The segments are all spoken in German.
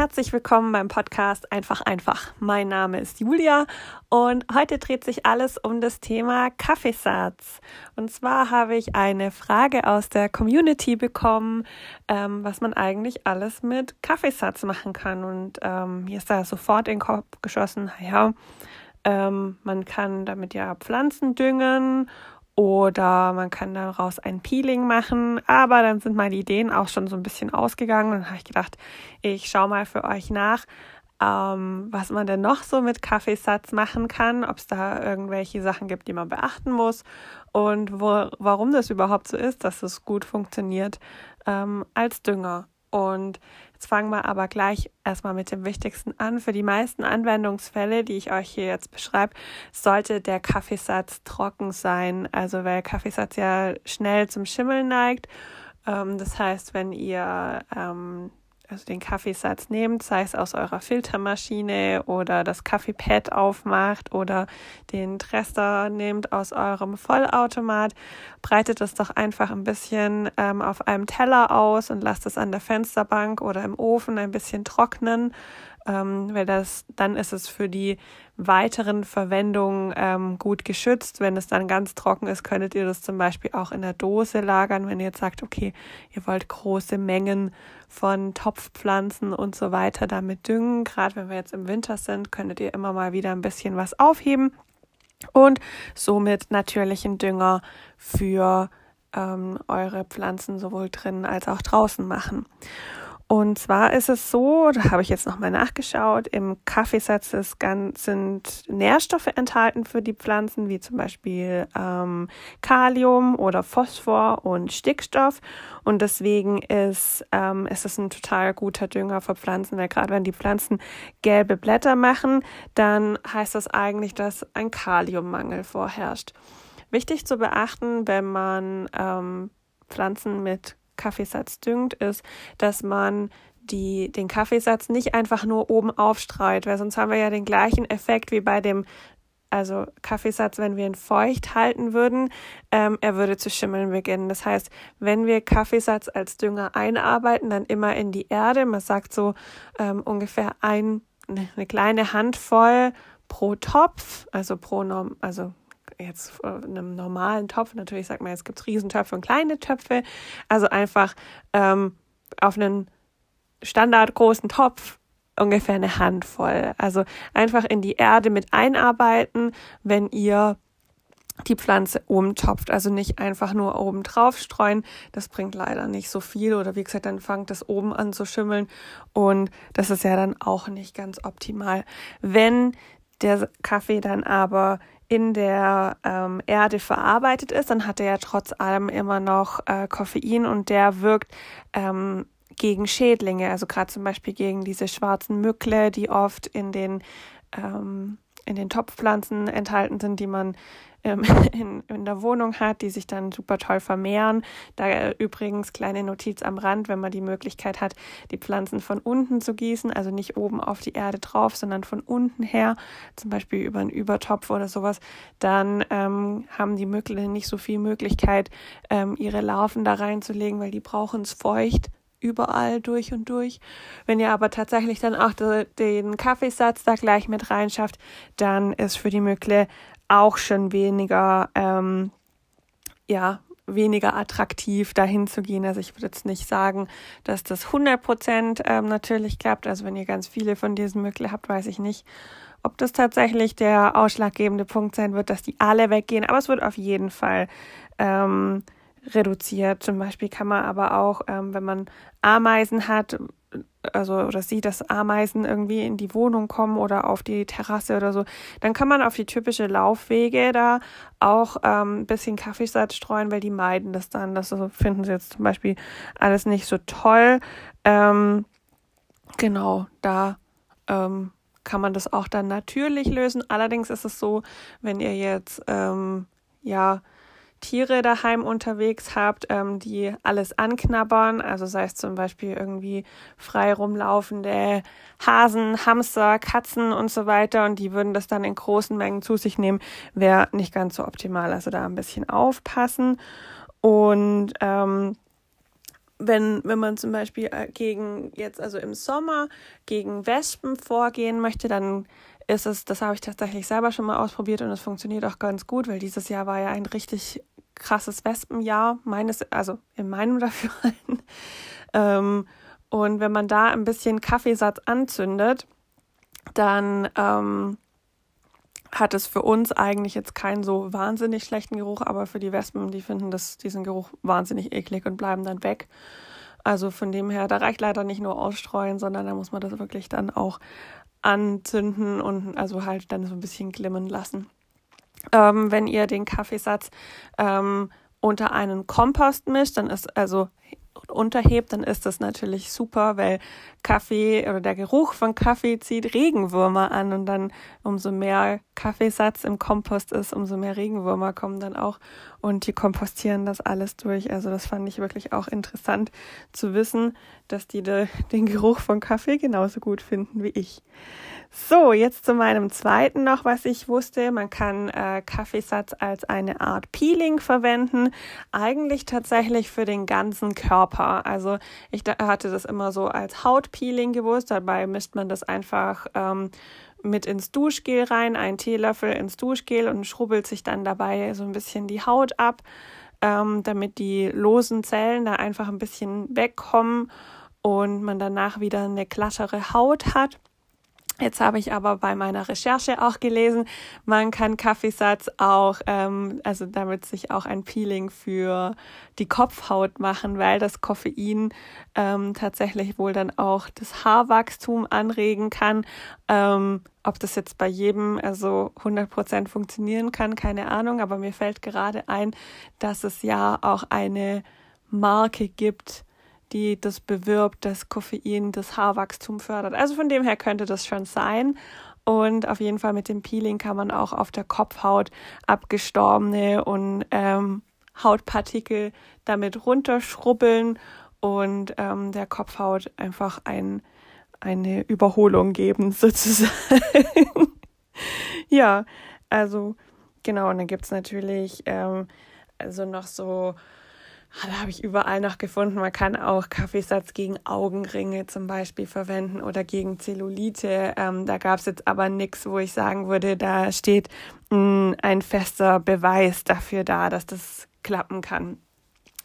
herzlich willkommen beim Podcast Einfach einfach. Mein Name ist Julia und heute dreht sich alles um das Thema Kaffeesatz. Und zwar habe ich eine Frage aus der Community bekommen, ähm, was man eigentlich alles mit Kaffeesatz machen kann. Und ähm, mir ist da sofort in den Kopf geschossen, naja, ähm, man kann damit ja Pflanzen düngen oder man kann daraus ein Peeling machen. Aber dann sind meine Ideen auch schon so ein bisschen ausgegangen. Dann habe ich gedacht, ich schaue mal für euch nach, ähm, was man denn noch so mit Kaffeesatz machen kann, ob es da irgendwelche Sachen gibt, die man beachten muss und wo, warum das überhaupt so ist, dass es gut funktioniert ähm, als Dünger. Und jetzt fangen wir aber gleich erstmal mit dem Wichtigsten an. Für die meisten Anwendungsfälle, die ich euch hier jetzt beschreibe, sollte der Kaffeesatz trocken sein. Also weil Kaffeesatz ja schnell zum Schimmeln neigt. Ähm, das heißt, wenn ihr ähm, also den Kaffeesatz nehmt, sei es aus eurer Filtermaschine oder das Kaffeepad aufmacht oder den Trester nehmt aus eurem Vollautomat, breitet es doch einfach ein bisschen ähm, auf einem Teller aus und lasst es an der Fensterbank oder im Ofen ein bisschen trocknen ähm, weil das, dann ist es für die weiteren Verwendungen ähm, gut geschützt. Wenn es dann ganz trocken ist, könntet ihr das zum Beispiel auch in der Dose lagern, wenn ihr jetzt sagt, okay, ihr wollt große Mengen von Topfpflanzen und so weiter damit düngen. Gerade wenn wir jetzt im Winter sind, könntet ihr immer mal wieder ein bisschen was aufheben und somit natürlichen Dünger für ähm, eure Pflanzen sowohl drinnen als auch draußen machen. Und zwar ist es so, da habe ich jetzt nochmal nachgeschaut, im Kaffeesatz sind Nährstoffe enthalten für die Pflanzen, wie zum Beispiel ähm, Kalium oder Phosphor und Stickstoff. Und deswegen ist, ähm, ist es ein total guter Dünger für Pflanzen, weil gerade wenn die Pflanzen gelbe Blätter machen, dann heißt das eigentlich, dass ein Kaliummangel vorherrscht. Wichtig zu beachten, wenn man ähm, Pflanzen mit Kaffeesatz düngt, ist, dass man die, den Kaffeesatz nicht einfach nur oben aufstreut, weil sonst haben wir ja den gleichen Effekt wie bei dem also Kaffeesatz, wenn wir ihn feucht halten würden, ähm, er würde zu schimmeln beginnen. Das heißt, wenn wir Kaffeesatz als Dünger einarbeiten, dann immer in die Erde. Man sagt so ähm, ungefähr ein, eine kleine Handvoll pro Topf, also pro Norm, also jetzt in einem normalen Topf, natürlich sagt man, es gibt Riesentöpfe und kleine Töpfe, also einfach ähm, auf einen standardgroßen Topf ungefähr eine Handvoll. Also einfach in die Erde mit einarbeiten, wenn ihr die Pflanze oben topft. Also nicht einfach nur oben drauf streuen. Das bringt leider nicht so viel. Oder wie gesagt, dann fangt das oben an zu schimmeln. Und das ist ja dann auch nicht ganz optimal. Wenn der Kaffee dann aber in der ähm, Erde verarbeitet ist, dann hat er ja trotz allem immer noch äh, Koffein und der wirkt ähm, gegen Schädlinge, also gerade zum Beispiel gegen diese schwarzen Mückle, die oft in den ähm, in den Topfpflanzen enthalten sind, die man ähm, in, in der Wohnung hat, die sich dann super toll vermehren. Da äh, übrigens kleine Notiz am Rand, wenn man die Möglichkeit hat, die Pflanzen von unten zu gießen, also nicht oben auf die Erde drauf, sondern von unten her, zum Beispiel über einen Übertopf oder sowas, dann ähm, haben die Mückle nicht so viel Möglichkeit, ähm, ihre Larven da reinzulegen, weil die brauchen es feucht überall durch und durch. Wenn ihr aber tatsächlich dann auch den Kaffeesatz da gleich mit reinschafft, dann ist für die Mückle auch schon weniger, ähm, ja, weniger attraktiv dahin zu gehen. Also ich würde jetzt nicht sagen, dass das 100 Prozent ähm, natürlich klappt. Also wenn ihr ganz viele von diesen Mückle habt, weiß ich nicht, ob das tatsächlich der ausschlaggebende Punkt sein wird, dass die alle weggehen. Aber es wird auf jeden Fall ähm, reduziert. Zum Beispiel kann man aber auch, ähm, wenn man Ameisen hat, also oder sieht, dass Ameisen irgendwie in die Wohnung kommen oder auf die Terrasse oder so, dann kann man auf die typische Laufwege da auch ähm, ein bisschen Kaffeesatz streuen, weil die meiden das dann. Das finden sie jetzt zum Beispiel alles nicht so toll. Ähm, genau, da ähm, kann man das auch dann natürlich lösen. Allerdings ist es so, wenn ihr jetzt ähm, ja Tiere daheim unterwegs habt, ähm, die alles anknabbern, also sei es zum Beispiel irgendwie frei rumlaufende Hasen, Hamster, Katzen und so weiter und die würden das dann in großen Mengen zu sich nehmen, wäre nicht ganz so optimal. Also da ein bisschen aufpassen und ähm, wenn, wenn man zum Beispiel äh, gegen jetzt, also im Sommer, gegen Wespen vorgehen möchte, dann ist es, das habe ich tatsächlich selber schon mal ausprobiert und es funktioniert auch ganz gut, weil dieses Jahr war ja ein richtig krasses Wespenjahr, meines, also in meinem Dafürhalten. ähm, und wenn man da ein bisschen Kaffeesatz anzündet, dann ähm, hat es für uns eigentlich jetzt keinen so wahnsinnig schlechten Geruch, aber für die Wespen, die finden das, diesen Geruch wahnsinnig eklig und bleiben dann weg. Also von dem her, da reicht leider nicht nur ausstreuen, sondern da muss man das wirklich dann auch anzünden und also halt dann so ein bisschen glimmen lassen. Ähm, wenn ihr den Kaffeesatz ähm, unter einen Kompost mischt, dann ist also unterhebt, dann ist das natürlich super, weil Kaffee oder der Geruch von Kaffee zieht Regenwürmer an und dann umso mehr Kaffeesatz im Kompost ist, umso mehr Regenwürmer kommen dann auch und die kompostieren das alles durch. Also das fand ich wirklich auch interessant zu wissen, dass die de, den Geruch von Kaffee genauso gut finden wie ich. So, jetzt zu meinem zweiten noch, was ich wusste. Man kann äh, Kaffeesatz als eine Art Peeling verwenden. Eigentlich tatsächlich für den ganzen Körper. Also ich hatte das immer so als Hautpeeling gewusst. Dabei mischt man das einfach ähm, mit ins Duschgel rein, einen Teelöffel ins Duschgel und schrubbelt sich dann dabei so ein bisschen die Haut ab, ähm, damit die losen Zellen da einfach ein bisschen wegkommen und man danach wieder eine glattere Haut hat. Jetzt habe ich aber bei meiner Recherche auch gelesen, man kann Kaffeesatz auch, ähm, also damit sich auch ein Peeling für die Kopfhaut machen, weil das Koffein ähm, tatsächlich wohl dann auch das Haarwachstum anregen kann. Ähm, ob das jetzt bei jedem also 100 Prozent funktionieren kann, keine Ahnung, aber mir fällt gerade ein, dass es ja auch eine Marke gibt, die das bewirbt, dass Koffein das Haarwachstum fördert. Also von dem her könnte das schon sein. Und auf jeden Fall mit dem Peeling kann man auch auf der Kopfhaut abgestorbene und ähm, Hautpartikel damit runterschrubbeln und ähm, der Kopfhaut einfach ein, eine Überholung geben, sozusagen. ja, also genau, und dann gibt's natürlich ähm, also noch so da habe ich überall noch gefunden. Man kann auch Kaffeesatz gegen Augenringe zum Beispiel verwenden oder gegen Zellulite. Ähm, da gab es jetzt aber nichts, wo ich sagen würde, da steht mh, hm, ein fester Beweis dafür da, dass das klappen kann.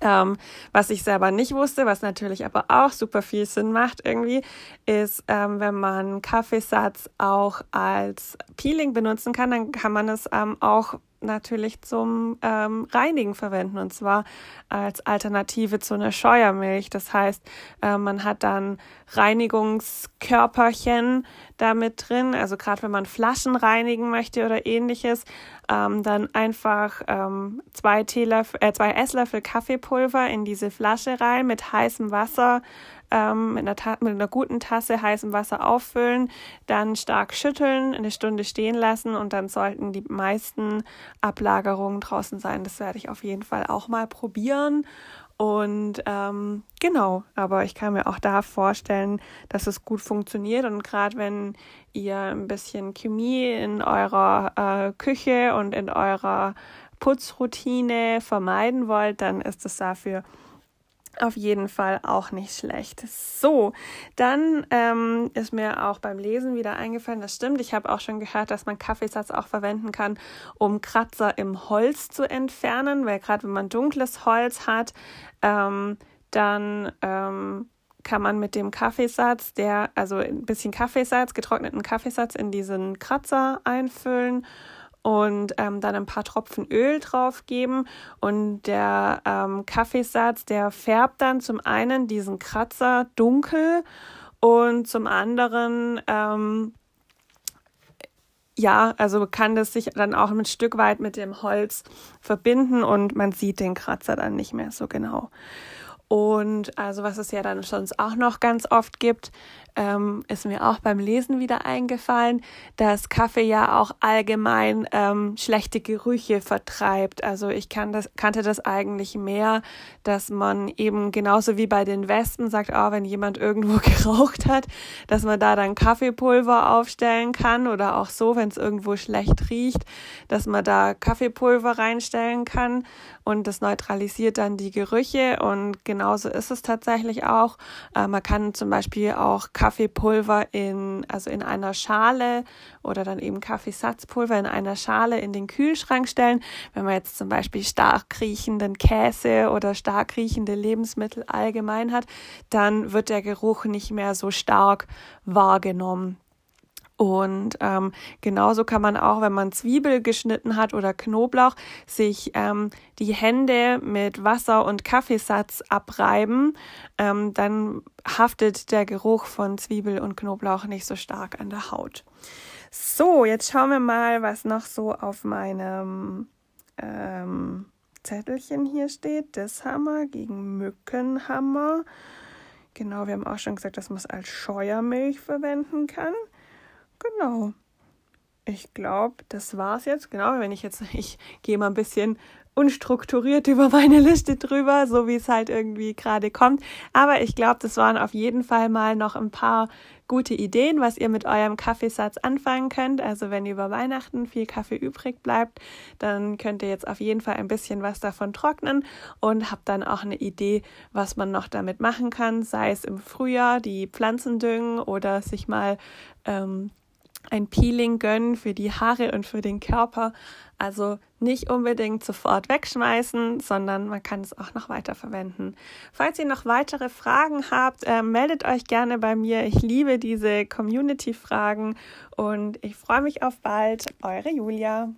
Ähm, was ich selber nicht wusste, was natürlich aber auch super viel Sinn macht irgendwie, ist, ähm, wenn man Kaffeesatz auch als Peeling benutzen kann, dann kann man es ähm, auch natürlich zum ähm, Reinigen verwenden und zwar als Alternative zu einer Scheuermilch. Das heißt, äh, man hat dann Reinigungskörperchen damit drin, also gerade wenn man Flaschen reinigen möchte oder ähnliches, ähm, dann einfach ähm, zwei, Teelöffel, äh, zwei Esslöffel Kaffeepulver in diese Flasche rein mit heißem Wasser ähm, mit, einer mit einer guten Tasse heißem Wasser auffüllen, dann stark schütteln, eine Stunde stehen lassen und dann sollten die meisten Ablagerungen draußen sein. Das werde ich auf jeden Fall auch mal probieren. Und ähm, genau, aber ich kann mir auch da vorstellen, dass es gut funktioniert. Und gerade wenn ihr ein bisschen Chemie in eurer äh, Küche und in eurer Putzroutine vermeiden wollt, dann ist es dafür auf jeden Fall auch nicht schlecht. So, dann ähm, ist mir auch beim Lesen wieder eingefallen, das stimmt. Ich habe auch schon gehört, dass man Kaffeesatz auch verwenden kann, um Kratzer im Holz zu entfernen, weil gerade wenn man dunkles Holz hat, ähm, dann ähm, kann man mit dem Kaffeesatz, der, also ein bisschen Kaffeesatz, getrockneten Kaffeesatz in diesen Kratzer einfüllen und ähm, dann ein paar Tropfen Öl drauf geben und der ähm, Kaffeesatz, der färbt dann zum einen diesen Kratzer dunkel und zum anderen ähm, ja, also kann das sich dann auch ein Stück weit mit dem Holz verbinden und man sieht den Kratzer dann nicht mehr so genau. Und also was es ja dann sonst auch noch ganz oft gibt, ähm, ist mir auch beim Lesen wieder eingefallen, dass Kaffee ja auch allgemein ähm, schlechte Gerüche vertreibt. Also ich kann das, kannte das eigentlich mehr, dass man eben genauso wie bei den Wespen sagt, oh, wenn jemand irgendwo geraucht hat, dass man da dann Kaffeepulver aufstellen kann oder auch so, wenn es irgendwo schlecht riecht, dass man da Kaffeepulver reinstellen kann und das neutralisiert dann die Gerüche und genau genauso ist es tatsächlich auch. Äh, man kann zum Beispiel auch Kaffeepulver in, also in einer Schale oder dann eben Kaffeesatzpulver in einer Schale in den Kühlschrank stellen. Wenn man jetzt zum Beispiel stark riechenden Käse oder stark riechende Lebensmittel allgemein hat, dann wird der Geruch nicht mehr so stark wahrgenommen. Und ähm, genauso kann man auch, wenn man Zwiebel geschnitten hat oder Knoblauch, sich ähm, die Hände mit Wasser und Kaffeesatz abreiben. Ähm, dann haftet der Geruch von Zwiebel und Knoblauch nicht so stark an der Haut. So, jetzt schauen wir mal, was noch so auf meinem ähm, Zettelchen hier steht. Das Hammer gegen Mückenhammer. Genau, wir haben auch schon gesagt, dass man es als Scheuermilch verwenden kann. Genau. Ich glaube, das war's jetzt. Genau, wenn ich jetzt, ich gehe mal ein bisschen unstrukturiert über meine Liste drüber, so wie es halt irgendwie gerade kommt. Aber ich glaube, das waren auf jeden Fall mal noch ein paar gute Ideen, was ihr mit eurem Kaffeesatz anfangen könnt. Also wenn über Weihnachten viel Kaffee übrig bleibt, dann könnt ihr jetzt auf jeden Fall ein bisschen was davon trocknen und habt dann auch eine Idee, was man noch damit machen kann, sei es im Frühjahr die Pflanzen düngen oder sich mal ähm, ein Peeling gönnen für die Haare und für den Körper. Also nicht unbedingt sofort wegschmeißen, sondern man kann es auch noch weiter verwenden. Falls ihr noch weitere Fragen habt, äh, meldet euch gerne bei mir. Ich liebe diese Community-Fragen und ich freue mich auf bald. Eure Julia.